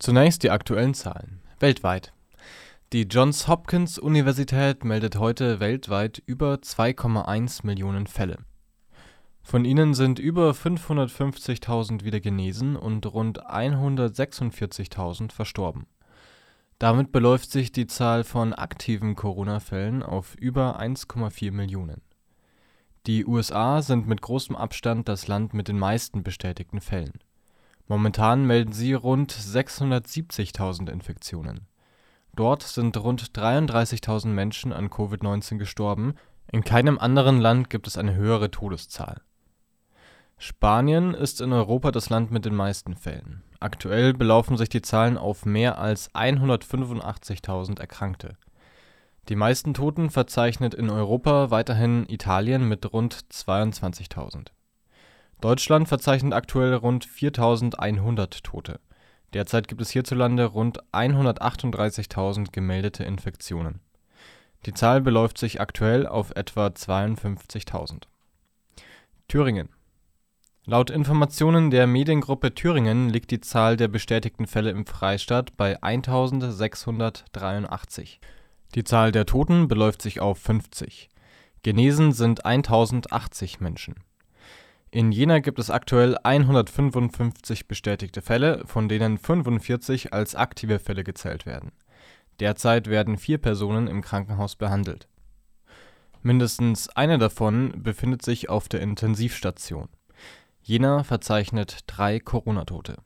Zunächst die aktuellen Zahlen. Weltweit. Die Johns Hopkins Universität meldet heute weltweit über 2,1 Millionen Fälle. Von ihnen sind über 550.000 wieder genesen und rund 146.000 verstorben. Damit beläuft sich die Zahl von aktiven Corona-Fällen auf über 1,4 Millionen. Die USA sind mit großem Abstand das Land mit den meisten bestätigten Fällen. Momentan melden sie rund 670.000 Infektionen. Dort sind rund 33.000 Menschen an Covid-19 gestorben, in keinem anderen Land gibt es eine höhere Todeszahl. Spanien ist in Europa das Land mit den meisten Fällen. Aktuell belaufen sich die Zahlen auf mehr als 185.000 Erkrankte. Die meisten Toten verzeichnet in Europa weiterhin Italien mit rund 22.000. Deutschland verzeichnet aktuell rund 4.100 Tote. Derzeit gibt es hierzulande rund 138.000 gemeldete Infektionen. Die Zahl beläuft sich aktuell auf etwa 52.000. Thüringen Laut Informationen der Mediengruppe Thüringen liegt die Zahl der bestätigten Fälle im Freistaat bei 1.683. Die Zahl der Toten beläuft sich auf 50. Genesen sind 1.080 Menschen. In Jena gibt es aktuell 155 bestätigte Fälle, von denen 45 als aktive Fälle gezählt werden. Derzeit werden vier Personen im Krankenhaus behandelt. Mindestens eine davon befindet sich auf der Intensivstation. Jena verzeichnet drei Corona-Tote